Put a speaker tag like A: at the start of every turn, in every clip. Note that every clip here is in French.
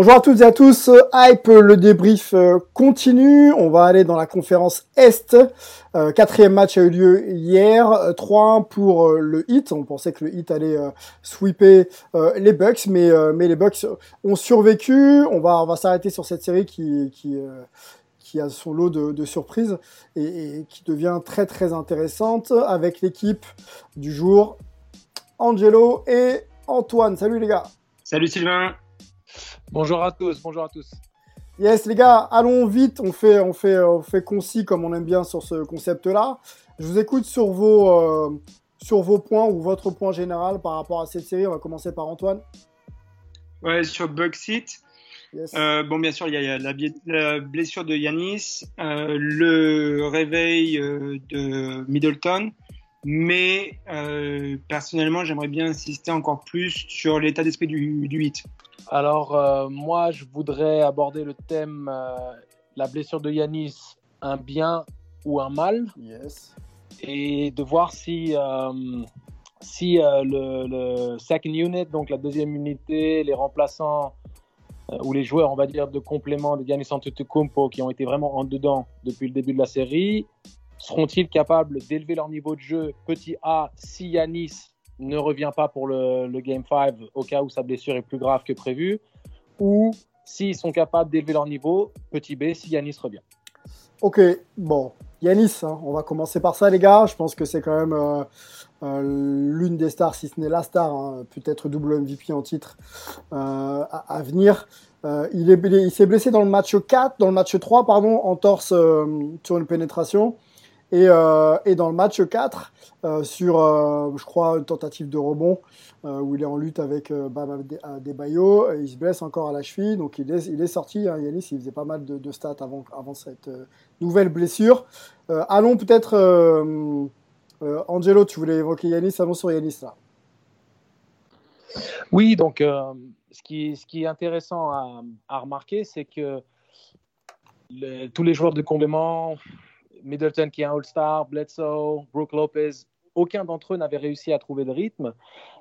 A: Bonjour à toutes et à tous, Hype, le débrief euh, continue, on va aller dans la conférence Est, Euh, quatrième match a eu lieu hier, euh, 3-1 pour euh, le Heat, on pensait que le Heat allait sweeper les Bucks, mais, mais les Bucks ont survécu, on va, on va s'arrêter sur cette série qui, qui, qui a son lot de, de surprises et, et qui devient très très intéressante avec l'équipe du jour, Angelo et Antoine. Salut les gars.
B: Salut Sylvain.
C: Bonjour à tous, bonjour à tous.
A: Yes, les gars, allons vite. On fait, on fait, on fait concis comme on aime bien sur ce concept-là. Je vous écoute sur vos, euh, sur vos points ou votre point général par rapport à cette série. On va commencer par Antoine.
B: Ouais, sur Bucksit.
A: Yes.
B: Euh, bon, bien sûr, il y a, il y a la, blessure de Yanis, euh, le réveil euh, de Middleton, mais euh, personnellement, j'aimerais bien insister encore plus sur l'état d'esprit du, du 8.
C: Alors, euh, moi, je voudrais aborder le thème euh, la blessure de Yanis, un bien ou un mal,
A: Yes.
C: et de voir si, euh, si le, le second unit, donc la deuxième unité, les remplaçants ou les joueurs, on va dire, de complément de Yanis Antetokounmpo qui ont été vraiment en dedans depuis le début de la série, seront-ils capables d'élever leur niveau de jeu petit A si Yanis ne revient pas pour le, Game 5 au cas où sa blessure est plus grave que prévu ou s'ils sont capables d'élever leur niveau petit B si Yanis revient.
A: Ok, bon. Yanis, hein, on va commencer par ça, les gars. Je pense que c'est quand même euh, euh, l'une des stars, si ce n'est la star, hein, peut-être double MVP en titre euh, à, venir. Il est- il s'est blessé dans le match 4, dans le match 3, pardon, en torse sur une pénétration. Et, euh, et dans le match 4, euh, sur, euh, je crois, une tentative de rebond, où il est en lutte avec Bam Ade- Adebayo, il se blesse encore à la cheville, donc il est, sorti. Hein, Yanis, il faisait pas mal de, stats avant, cette nouvelle blessure. Allons peut-être, Angelo, tu voulais évoquer Yanis, allons sur Yanis là.
C: Oui, donc ce, qui, ce qui est intéressant à, à remarquer, c'est que tous les joueurs de complément, Middleton qui est un All-Star, Bledsoe, Brooke Lopez, aucun d'entre eux n'avait réussi à trouver le rythme.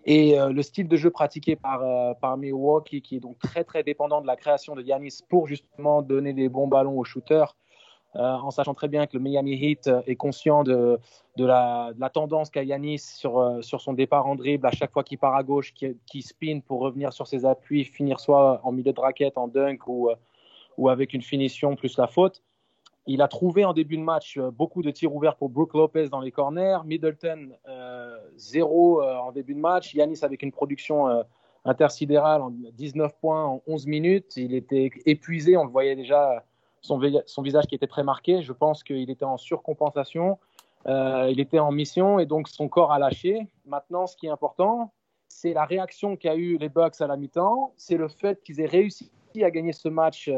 C: Et euh, le style de jeu pratiqué par, euh, par Milwaukee, qui est donc très très dépendant de la création de Yanis pour justement donner des bons ballons aux shooters, euh, en sachant très bien que le Miami Heat est conscient de, de la, tendance qu'a Yanis sur, sur son départ en dribble, à chaque fois qu'il part à gauche, qui, qui spin pour revenir sur ses appuis, finir soit en milieu de raquette, en dunk ou, ou avec une finition plus la faute. Il a trouvé en début de match euh, beaucoup de tirs ouverts pour Brooke Lopez dans les corners. Middleton, euh, zéro euh, en début de match. Yanis avec une production intersidérale en 19 points en 11 minutes. Il était épuisé, on le voyait déjà, son, son visage qui était très marqué. Je pense qu'il était en surcompensation. Il était en mission et donc son corps a lâché. Maintenant, ce qui est important, c'est la réaction qu'a eu les Bucks à la mi-temps. C'est le fait qu'ils aient réussi à gagner ce match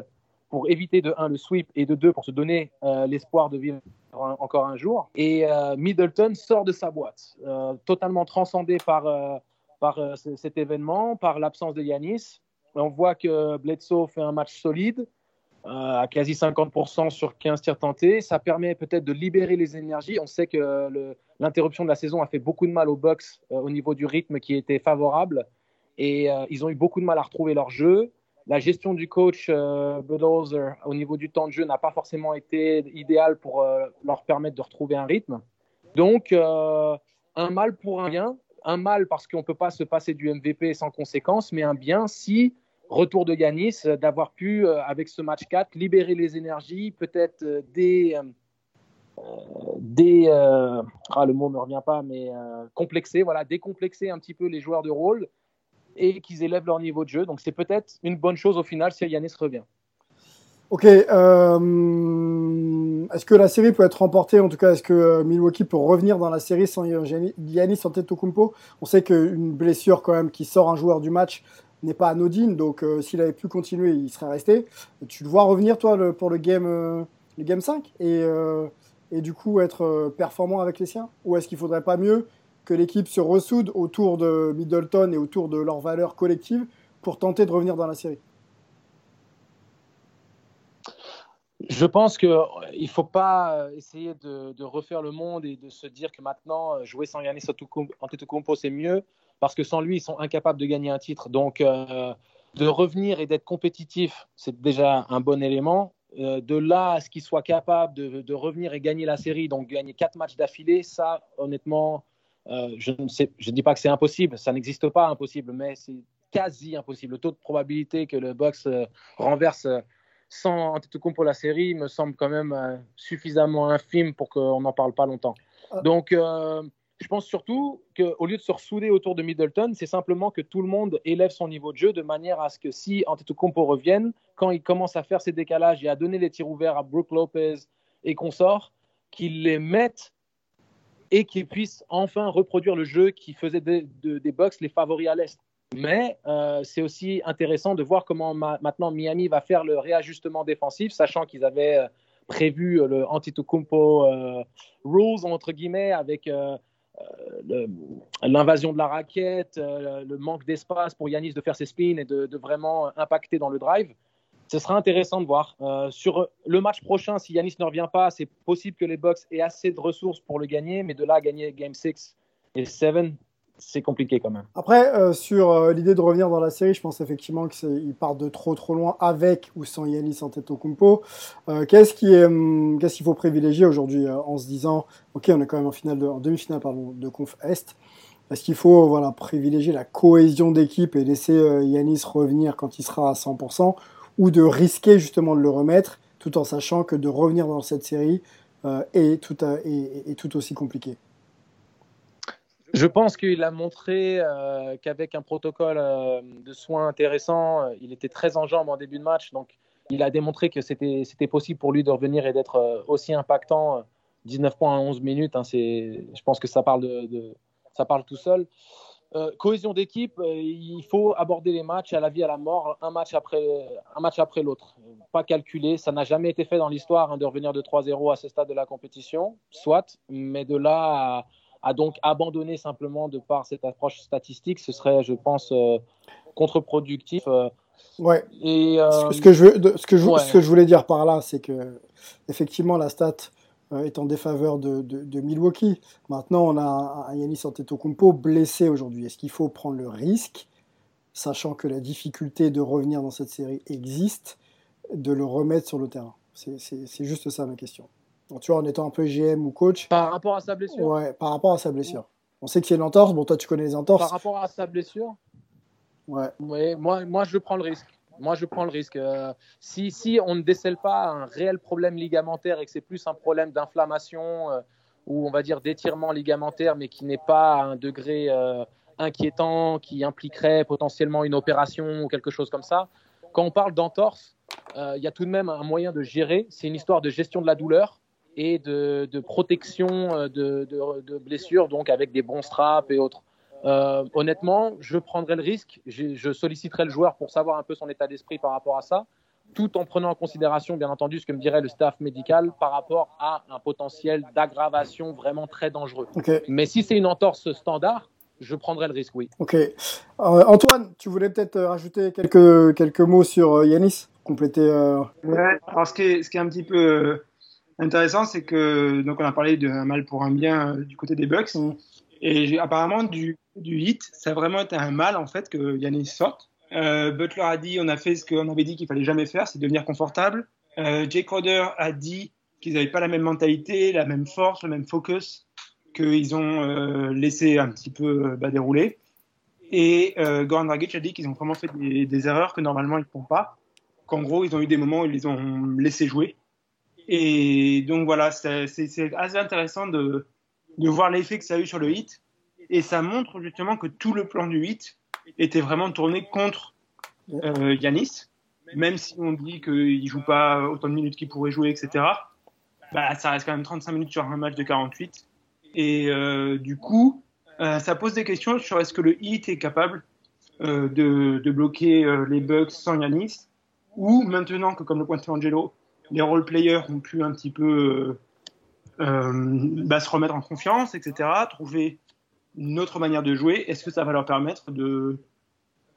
C: pour éviter de 1 le sweep et de 2 pour se donner euh, l'espoir de vivre encore un jour. Et euh, Middleton sort de sa boîte, euh, totalement transcendé par, par cet événement, par l'absence de Yanis. On voit que Bledsoe fait un match solide, à quasi 50% sur 15 tirs tentés. Ça permet peut-être de libérer les énergies. On sait que l'interruption de la saison a fait beaucoup de mal aux Bucks au niveau du rythme qui était favorable. Et ils ont eu beaucoup de mal à retrouver leur jeu. La gestion du coach euh, au niveau du temps de jeu n'a pas forcément été idéale pour euh, leur permettre de retrouver un rythme. Donc, euh, un mal pour un bien. Un mal parce qu'on ne peut pas se passer du MVP sans conséquence, mais un bien si, retour de Yanis, euh, d'avoir pu, avec ce match 4, libérer les énergies, peut-être euh, dé, ah, me revient pas, mais complexer, voilà, décomplexer un petit peu les joueurs de rôle et qu'ils élèvent leur niveau de jeu. Donc c'est peut-être une bonne chose au final si Yanis revient.
A: Ok. Euh, est-ce que la série peut être remportée? En tout cas, est-ce que euh, Milwaukee peut revenir dans la série sans Yanis Antetokounmpo? On sait qu'une blessure quand même qui sort un joueur du match n'est pas anodine. Donc euh, s'il avait pu continuer, il serait resté. Tu le vois revenir toi pour le game, le game 5 et, et du coup être performant avec les siens? Ou est-ce qu'il faudrait pas mieux que l'équipe se ressoude autour de Middleton et autour de leurs valeurs collectives pour tenter de revenir dans la série
C: Je pense qu'il ne faut pas essayer de, refaire le monde et de se dire que maintenant, jouer sans Yannis Antetokounmpo, c'est mieux, parce que sans lui, ils sont incapables de gagner un titre. Donc, euh, de revenir et d'être compétitif, c'est déjà un bon élément. Euh, de là à ce qu'il soit capable de, revenir et gagner la série, donc gagner quatre matchs d'affilée, ça, honnêtement, euh, je ne sais, je dis pas que c'est impossible, ça n'existe pas impossible, mais c'est quasi impossible. Le taux de probabilité que le box renverse sans Antetokounmpo la série me semble quand même euh, suffisamment infime pour qu'on n'en parle pas longtemps. Ah. Donc, euh, je pense surtout qu'au lieu de se ressouder autour de Middleton, c'est simplement que tout le monde élève son niveau de jeu de manière à ce que si Antetokounmpo revienne, quand il commence à faire ses décalages et à donner les tirs ouverts à Brooke Lopez et consorts, qu'il les mette et qu'il puisse enfin reproduire le jeu qui faisait des, des Bucks les favoris à l'Est. Mais euh, c'est aussi intéressant de voir comment maintenant Miami va faire le réajustement défensif, sachant qu'ils avaient euh, prévu le Antetokounmpo euh, rules entre guillemets avec l'invasion de la raquette, le manque d'espace pour Yanis de faire ses spins et de, vraiment impacter dans le drive. Ce sera intéressant de voir. sur le match prochain, si Yanis ne revient pas, c'est possible que les Bucks aient assez de ressources pour le gagner, mais de là à gagner Game 6 et 7, c'est compliqué quand même.
A: Après, euh, sur euh, l'idée de revenir dans la série, je pense effectivement qu'il part de trop trop loin avec ou sans Yanis Antetokounmpo. Euh, qu'est-ce qui hum, qu'est-ce qu'il faut privilégier aujourd'hui euh, en se disant, ok, on est quand même en en demi-finale pardon, de conf est. Est-ce qu'il faut voilà privilégier la cohésion d'équipe et laisser Yanis revenir quand il sera à 100% ou de risquer justement de le remettre tout en sachant que de revenir dans cette série est tout, est tout aussi compliqué.
C: Je pense qu'il a montré euh, qu'avec un protocole euh, de soins intéressant, euh, il était très en jambes en début de match. Donc, il a démontré que c'était possible pour lui de revenir et d'être aussi impactant. 19 points en 11 minutes, hein, je pense que ça parle, de, ça parle tout seul. Cohésion d'équipe, il faut aborder les matchs à la vie, à la mort, un match après, un match après l'autre. Pas calculer, ça n'a jamais été fait dans l'histoire hein, de revenir de 3-0 à ce stade de la compétition, soit, mais de là à donc abandonné simplement de par cette approche statistique, ce serait, je pense, euh, contre-productif. Euh.
A: ouais. Et, ce, que je, ce, que je, ce que je voulais dire par là, c'est que effectivement la stat euh, est en défaveur de, de, Milwaukee. Maintenant, on a un Yanis Antetokounmpo blessé aujourd'hui. Est-ce qu'il faut prendre le risque, sachant que la difficulté de revenir dans cette série existe, de le remettre sur le terrain? C'est juste ça ma question tu vois, en étant un peu GM ou coach.
C: Par rapport à sa blessure?
A: Ouais, par rapport à sa blessure. On sait qu'il y a une entorse. Bon, toi, tu connais les entorses.
C: Par rapport à sa blessure?
A: Ouais.
C: Ouais, moi, moi, je prends le risque. Moi, je prends le risque. Euh, si, on ne décèle pas un réel problème ligamentaire et que c'est plus un problème d'inflammation euh, ou on va dire d'étirement ligamentaire, mais qui n'est pas à un degré euh, inquiétant, qui impliquerait potentiellement une opération ou quelque chose comme ça, quand on parle d'entorse, il y a tout de même un moyen de gérer. C'est une histoire de gestion de la douleur et de, protection euh, de, blessures, donc avec des bons straps et autres. Euh, honnêtement, je prendrai le risque, je, solliciterai le joueur pour savoir un peu son état d'esprit par rapport à ça, tout en prenant en considération, bien entendu, ce que me dirait le staff médical par rapport à un potentiel d'aggravation vraiment très dangereux. Mais si c'est une entorse standard, je prendrai le risque, oui.
A: Ok. Euh, Antoine, tu voulais peut-être rajouter quelques, quelques mots sur Yanis Compléter.
B: Ouais, alors ce qui, est, ce qui est un petit peu intéressant, c'est que donc on a parlé d'un mal pour un bien euh, du côté des Bucks. Et apparemment, du, du hit, ça a vraiment été un mal en fait que Yannis sorte. Euh, Butler a dit, on a fait ce qu'on avait dit qu'il fallait jamais faire, c'est devenir confortable. Euh, Jake Crowder a dit qu'ils n'avaient pas la même mentalité, la même force, le même focus, qu'ils ont euh, laissé un petit peu bah, dérouler. Et euh, Goran Dragic a dit qu'ils ont vraiment fait des, des erreurs que normalement ils ne font pas. Qu'en gros, ils ont eu des moments où ils les ont laissé jouer Et donc voilà, c'est assez intéressant de, de voir l'effet que ça a eu sur le hit. Et ça montre justement que tout le plan du hit était vraiment tourné contre euh, Yanis. Même si on dit qu'il joue pas autant de minutes qu'il pourrait jouer, etc. Bah, ça reste quand même 35 minutes sur un match de 48. Et euh, du coup, euh, ça pose des questions sur est-ce que le hit est capable euh, de, de, bloquer euh, les Bucks sans Yanis ou maintenant que comme le pointait Angelo, les role players ont pu un petit peu euh, bah, se remettre en confiance, etc., trouver une autre manière de jouer, est-ce que ça va leur permettre de,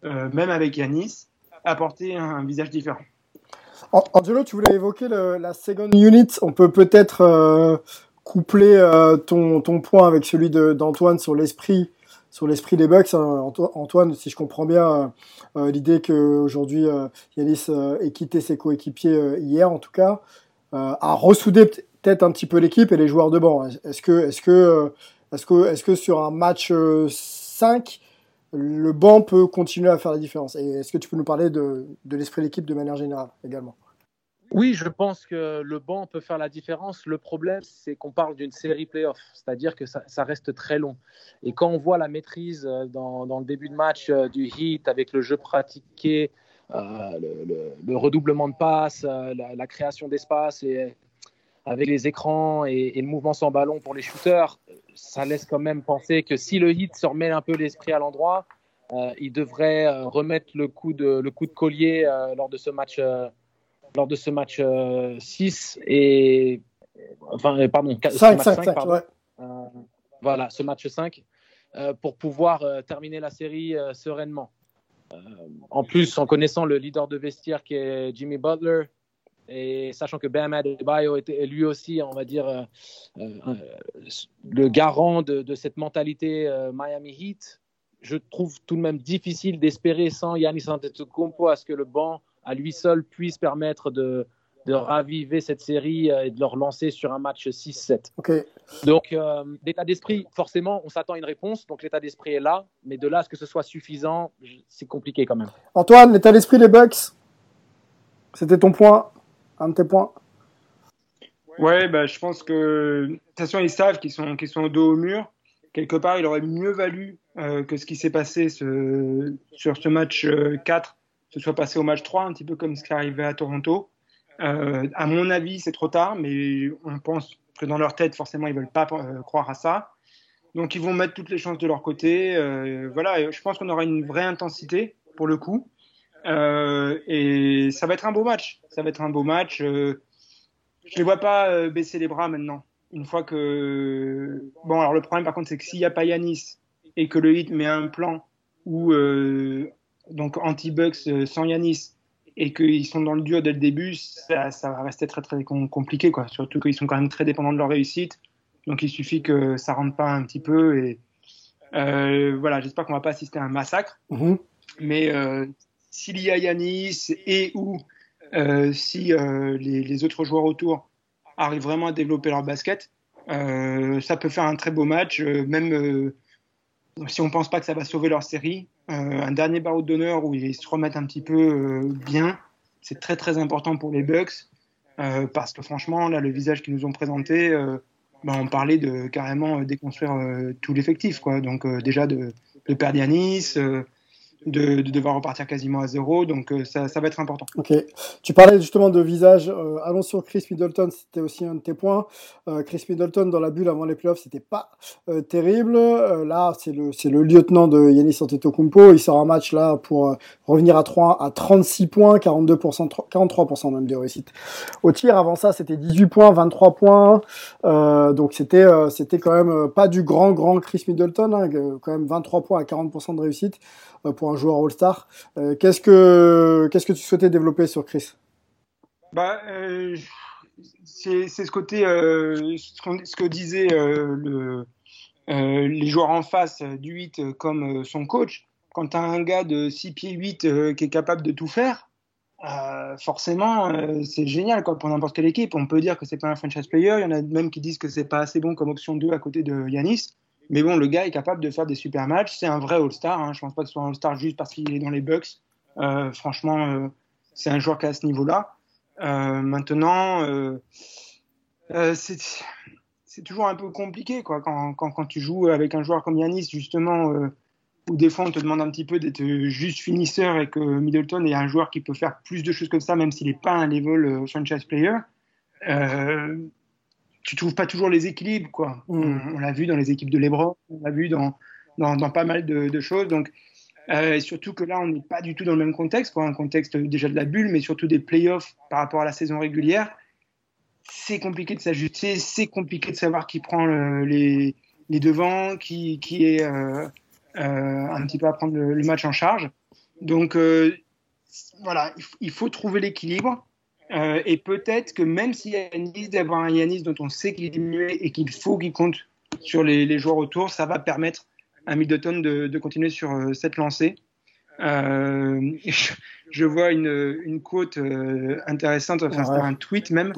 B: euh, même avec Yanis, apporter un, visage différent?
A: Angelo, tu voulais évoquer la second unit. On peut peut-être euh, coupler euh, ton, ton point avec celui d'Antoine sur l'esprit sur l'esprit des Bucks. Hein. Antoine, si je comprends bien euh, l'idée qu'aujourd'hui euh, Yanis euh, ait quitté ses coéquipiers hier, en tout cas, a ressoudé peut-être un petit peu l'équipe et les joueurs de banc. Est-ce que, est-ce que, est-ce que, est-ce que sur un match 5, le banc peut continuer à faire la différence? Et est-ce que tu peux nous parler de, de l'esprit de l'équipe de manière générale également?
C: Oui, je pense que le banc peut faire la différence. Le problème, c'est qu'on parle d'une série playoff, c'est-à-dire que ça, reste très long. Et quand on voit la maîtrise dans, dans le début de match euh, du hit avec le jeu pratiqué, euh, le, le, le, redoublement de passes, euh, la, la, création d'espace et avec les écrans et, et, le mouvement sans ballon pour les shooters, ça laisse quand même penser que si le hit se remet un peu l'esprit à l'endroit, euh, il devrait remettre le coup de, le coup de collier lors de ce match lors de ce match euh, 6 et enfin euh, pardon
A: 5, 5, 5 pardon. Ouais.
C: Euh, voilà ce match 5 euh, pour pouvoir euh, terminer la série euh, sereinement en plus en connaissant le leader de vestiaire qui est Jimmy Butler et sachant que Bam Adebayo était lui aussi on va dire le garant de, de cette mentalité Miami Heat je trouve tout de même difficile d'espérer sans Giannis Antetokounmpo à ce que le banc à lui seul puisse permettre de, de raviver cette série et de le relancer sur un match 6-7.
A: Okay.
C: Donc, euh, l'état d'esprit, forcément, on s'attend à une réponse. Donc, l'état d'esprit est là. Mais de là à ce que ce soit suffisant, c'est compliqué quand même.
A: Antoine, l'état d'esprit des Bucks, c'était ton point, un de tes points
B: Ouais, bah, je pense que de toute façon, ils savent qu'ils sont, qu'ils sont au dos au mur. Quelque part, il aurait mieux valu euh, que ce qui s'est passé sur ce match euh, 4 se soit passé au match 3, un petit peu comme ce qui arrivé à Toronto. Euh, à mon avis, c'est trop tard, mais on pense que dans leur tête, forcément, ils veulent pas euh, croire à ça. Donc, ils vont mettre toutes les chances de leur côté. Euh, voilà, je pense qu'on aura une vraie intensité pour le coup. Euh, et ça va être un beau match. Ça va être un beau match. Euh, je les vois pas euh, baisser les bras maintenant. Une fois que bon, alors le problème par contre, c'est que s'il n'y a pas Yanis et que le hit met un plan où donc anti-Bucks sans Yanis et qu'ils sont dans le dur dès le début, ça, ça va rester très très compliqué quoi. Surtout qu'ils sont quand même très dépendants de leur réussite. Donc il suffit que ça rentre pas un petit peu et euh, voilà. J'espère qu'on va pas assister à un massacre.
A: Mm -hmm.
B: Mais euh, s'il y a Yanis et ou euh, si euh, les, autres joueurs autour arrivent vraiment à développer leur basket, euh, ça peut faire un très beau match. Même si on pense pas que ça va sauver leur série, un dernier barreau d'honneur où ils se remettent un petit peu bien. C'est très très important pour les Bucks parce que franchement, là, le visage qu'ils nous ont présenté, bah, on parlait de carrément déconstruire tout l'effectif. Donc déjà de, de perdre Yanis, de, de, devoir repartir quasiment à zéro. Donc euh, ça, va être important.
A: Ok. Tu parlais justement de visage. Euh, allons sur Chris Middleton. C'était aussi un de tes points. Euh, Chris Middleton dans la bulle avant les playoffs, c'était pas terrible. Là, c'est le lieutenant de Yanis Antetokounmpo. Il sort un match là pour revenir à 3 à 36 points, 42%, 43% même de réussite. Au tir, avant ça, c'était 18 points, 23 points. donc c'était quand même pas du grand grand Chris Middleton. Hein, quand même 23 points à 40% de réussite pour joueur All-Star. Euh, qu'est-ce que qu'est-ce que tu souhaitais développer sur Chris?
B: Bah, euh, c'est ce côté, euh, ce, ce, que disait le, les joueurs en face du 8 comme son coach. Quand tu as un gars de 6 pieds 8 qui est capable de tout faire, forcément, c'est génial quoi, pour n'importe quelle équipe. On peut dire que c'est pas un franchise player. Il y en a même qui disent que c'est pas assez bon comme option 2 à côté de Yanis. Mais bon, le gars est capable de faire des super matchs. C'est un vrai All-Star. Hein. Je pense pas que ce soit un All-Star juste parce qu'il est dans les Bucks. Euh, franchement, euh, c'est un joueur qui est ce niveau-là. maintenant, c'est c'est toujours un peu compliqué quoi quand, quand, quand, tu joues avec un joueur comme Yanis justement euh, où des fois on te demande un petit peu d'être juste finisseur et que Middleton est un joueur qui peut faire plus de choses que ça même s'il n'est pas un level euh, franchise player euh, tu trouves pas toujours les équilibres quoi mm. on, l'a vu dans les équipes de LeBron on l'a vu dans, dans, dans, pas mal de, de choses donc euh, surtout que là on n'est pas du tout dans le même contexte quoi un contexte déjà de la bulle mais surtout des playoffs par rapport à la saison régulière c'est compliqué de s'ajuster, c'est compliqué de savoir qui prend les, les, devants, qui, qui est euh, euh, un petit peu à prendre le, match en charge. Donc voilà, il, faut trouver l'équilibre. Et peut-être que même si Yanis, d'avoir un Yanis dont on sait qu'il est diminué et qu'il faut qu'il compte sur les, les, joueurs autour, ça va permettre à Middleton de, de continuer sur cette lancée. Euh, je, vois une, une quote intéressante, enfin c'est un tweet même,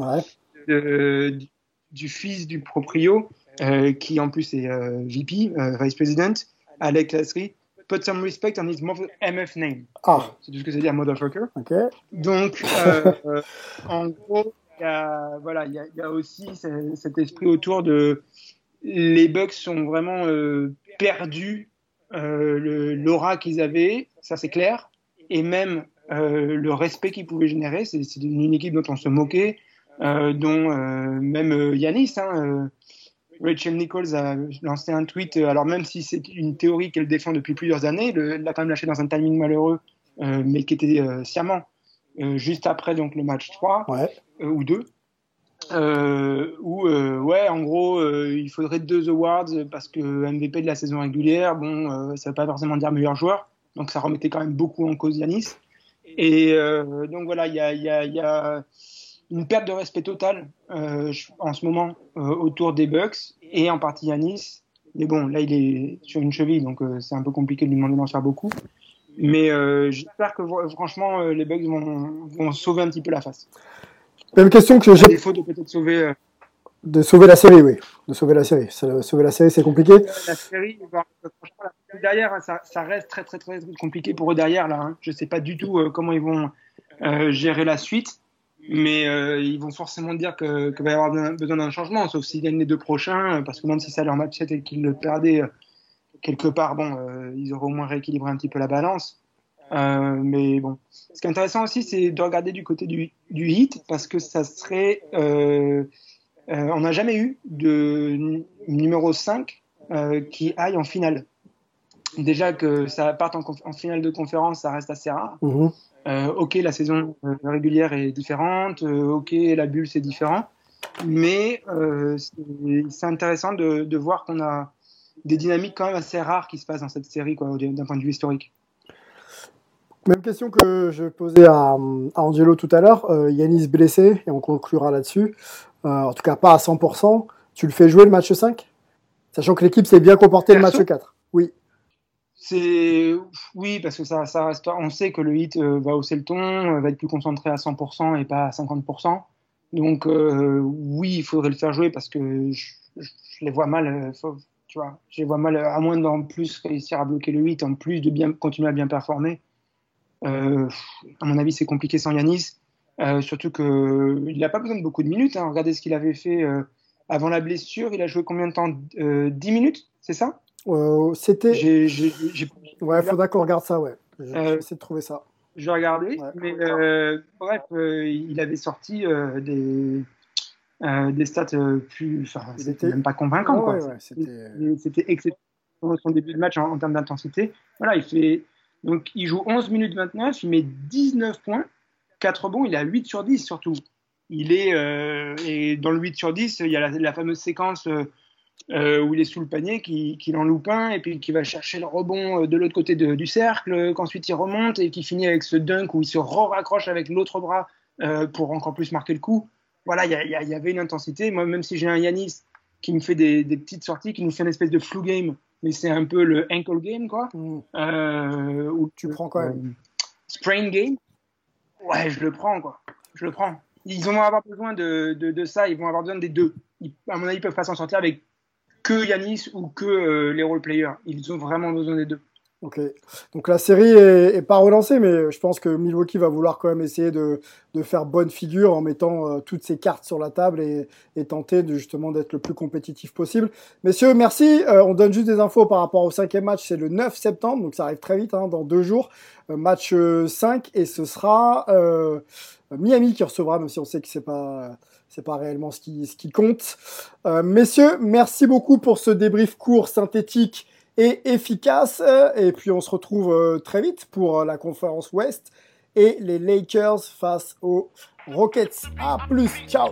B: du fils du proprio, euh, qui en plus est euh, VP, euh, Vice President, Alec Lasry, put some respect on his MF name. Ah. C'est tout ce que ça veut dire, motherfucker.
A: Okay.
B: Donc, en gros, il y a, voilà, y a, aussi cet esprit autour de les Bucks sont vraiment perdus l'aura qu'ils avaient, ça c'est clair, et même le respect qu'ils pouvaient générer. C'est une équipe dont on se moquait. Euh, dont euh, même euh, Yanis, hein, Rachel Nichols a lancé un tweet, alors même si c'est une théorie qu'elle défend depuis plusieurs années, elle l'a quand même lâché dans un timing malheureux, mais qui était sciemment, juste après donc, le match 3 ou 2. Euh, où, ouais, en gros, il faudrait deux awards parce que MVP de la saison régulière, bon, ça veut pas forcément dire meilleur joueur, donc ça remettait quand même beaucoup en cause Yanis. Et donc voilà, il y a, y, a, y a, une perte de respect totale euh, en ce moment euh, autour des Bucks et en partie à Nice. Mais bon, là, il est sur une cheville, donc euh, c'est un peu compliqué de lui demander d'en faire beaucoup. Mais j'espère que franchement, les Bucks vont, vont, sauver un petit peu la face.
A: Même question que j'ai.
B: défaut de peut-être sauver.
A: De sauver la série, oui. De sauver la série. Sauver la série, c'est compliqué.
B: La série, franchement, derrière, hein, ça, ça, reste très, très, très compliqué pour eux derrière. Là, hein. Je ne sais pas du tout comment ils vont gérer la suite mais euh, ils vont forcément dire qu'il va y avoir besoin d'un changement, sauf s'ils gagnent les deux prochains, parce que même si ça leur match et qu'ils le perdaient euh, quelque part, bon, euh, ils auraient au moins rééquilibré un petit peu la balance. Euh, mais bon, ce qui est intéressant aussi, c'est de regarder du côté du, du hit, parce que ça serait, euh, on n'a jamais eu de numéro 5 qui aille en finale. Déjà que ça parte en, en, finale de conférence, ça reste assez rare.
A: Mm-hmm.
B: Euh, ok, la saison euh, régulière est différente, euh, ok, la bulle c'est différent, mais c'est intéressant de, de voir qu'on a des dynamiques quand même assez rares qui se passent dans cette série d'un point de vue historique.
A: Même question que je posais à, à Angelo tout à l'heure. Yanis blessé, et on conclura là-dessus. en tout cas, pas à 100%. Tu le fais jouer le match 5 Sachant que l'équipe s'est bien comportée le match 4.
B: C'est oui parce que ça, ça reste. On sait que le hit euh, va hausser le ton, euh, va être plus concentré à 100% et pas à 50%. Donc euh, oui, il faudrait le faire jouer parce que je, les vois mal. tu vois, je les vois mal à moins d'en plus réussir à bloquer le hit, en plus de bien continuer à bien performer. à mon avis, c'est compliqué sans Yanis. surtout que il n'a pas besoin de beaucoup de minutes. Hein. Regardez ce qu'il avait fait avant la blessure. Il a joué combien de temps? 10 minutes, c'est ça?
A: euh, C'était. Ouais, il faudra qu'on regarde ça, ouais.
B: J'essaie
A: euh, de trouver ça.
B: Je vais regarder, mais euh, bref, euh, il avait sorti euh, des, des stats plus. Enfin, c'était même pas convaincant,
A: ouais,
B: quoi. c'était exceptionnel son début de match en, en termes d'intensité. Voilà, il fait. Donc, il joue 11 minutes 29, il met 19 points, 4 bons, il a 8 sur 10 surtout. Il est. et dans le 8 sur 10, il y a la, la fameuse séquence euh, où il est sous le panier, qui, qui en loupe un, et puis qui va chercher le rebond euh, de l'autre côté de, du cercle, qu'ensuite il remonte, et qui finit avec ce dunk où il se raccroche avec l'autre bras euh, pour encore plus marquer le coup. Voilà, il y, y, y, avait une intensité. Moi, même si j'ai un Yanis qui me fait des, des, petites sorties, qui nous fait une espèce de flu game, mais c'est un peu le ankle game, quoi.
A: Mm.
B: Euh, où
A: tu prends quoi
B: Sprain game. Ouais, je le prends, quoi. Je le prends. Ils vont avoir besoin de, de, de ça, ils vont avoir besoin des deux. Ils, à mon avis, ils peuvent pas s'en sortir avec que Yanis ou que euh, les role players. Ils ont vraiment besoin des deux.
A: Ok. Donc la série est, pas relancée, mais je pense que Milwaukee va vouloir quand même essayer de, faire bonne figure en mettant euh, toutes ses cartes sur la table et, tenter justement d'être le plus compétitif possible. Messieurs, merci. Euh, on donne juste des infos par rapport au cinquième match. C'est le 9 septembre, donc ça arrive très vite, hein, dans deux jours. Match 5 et ce sera Miami qui recevra, même si on sait que c'est pas c'est pas réellement ce qui, ce qui compte. messieurs, merci beaucoup pour ce débrief court, synthétique et efficace. Et puis on se retrouve euh, très vite pour euh, la conférence Ouest et les Lakers face aux Rockets. A plus, ciao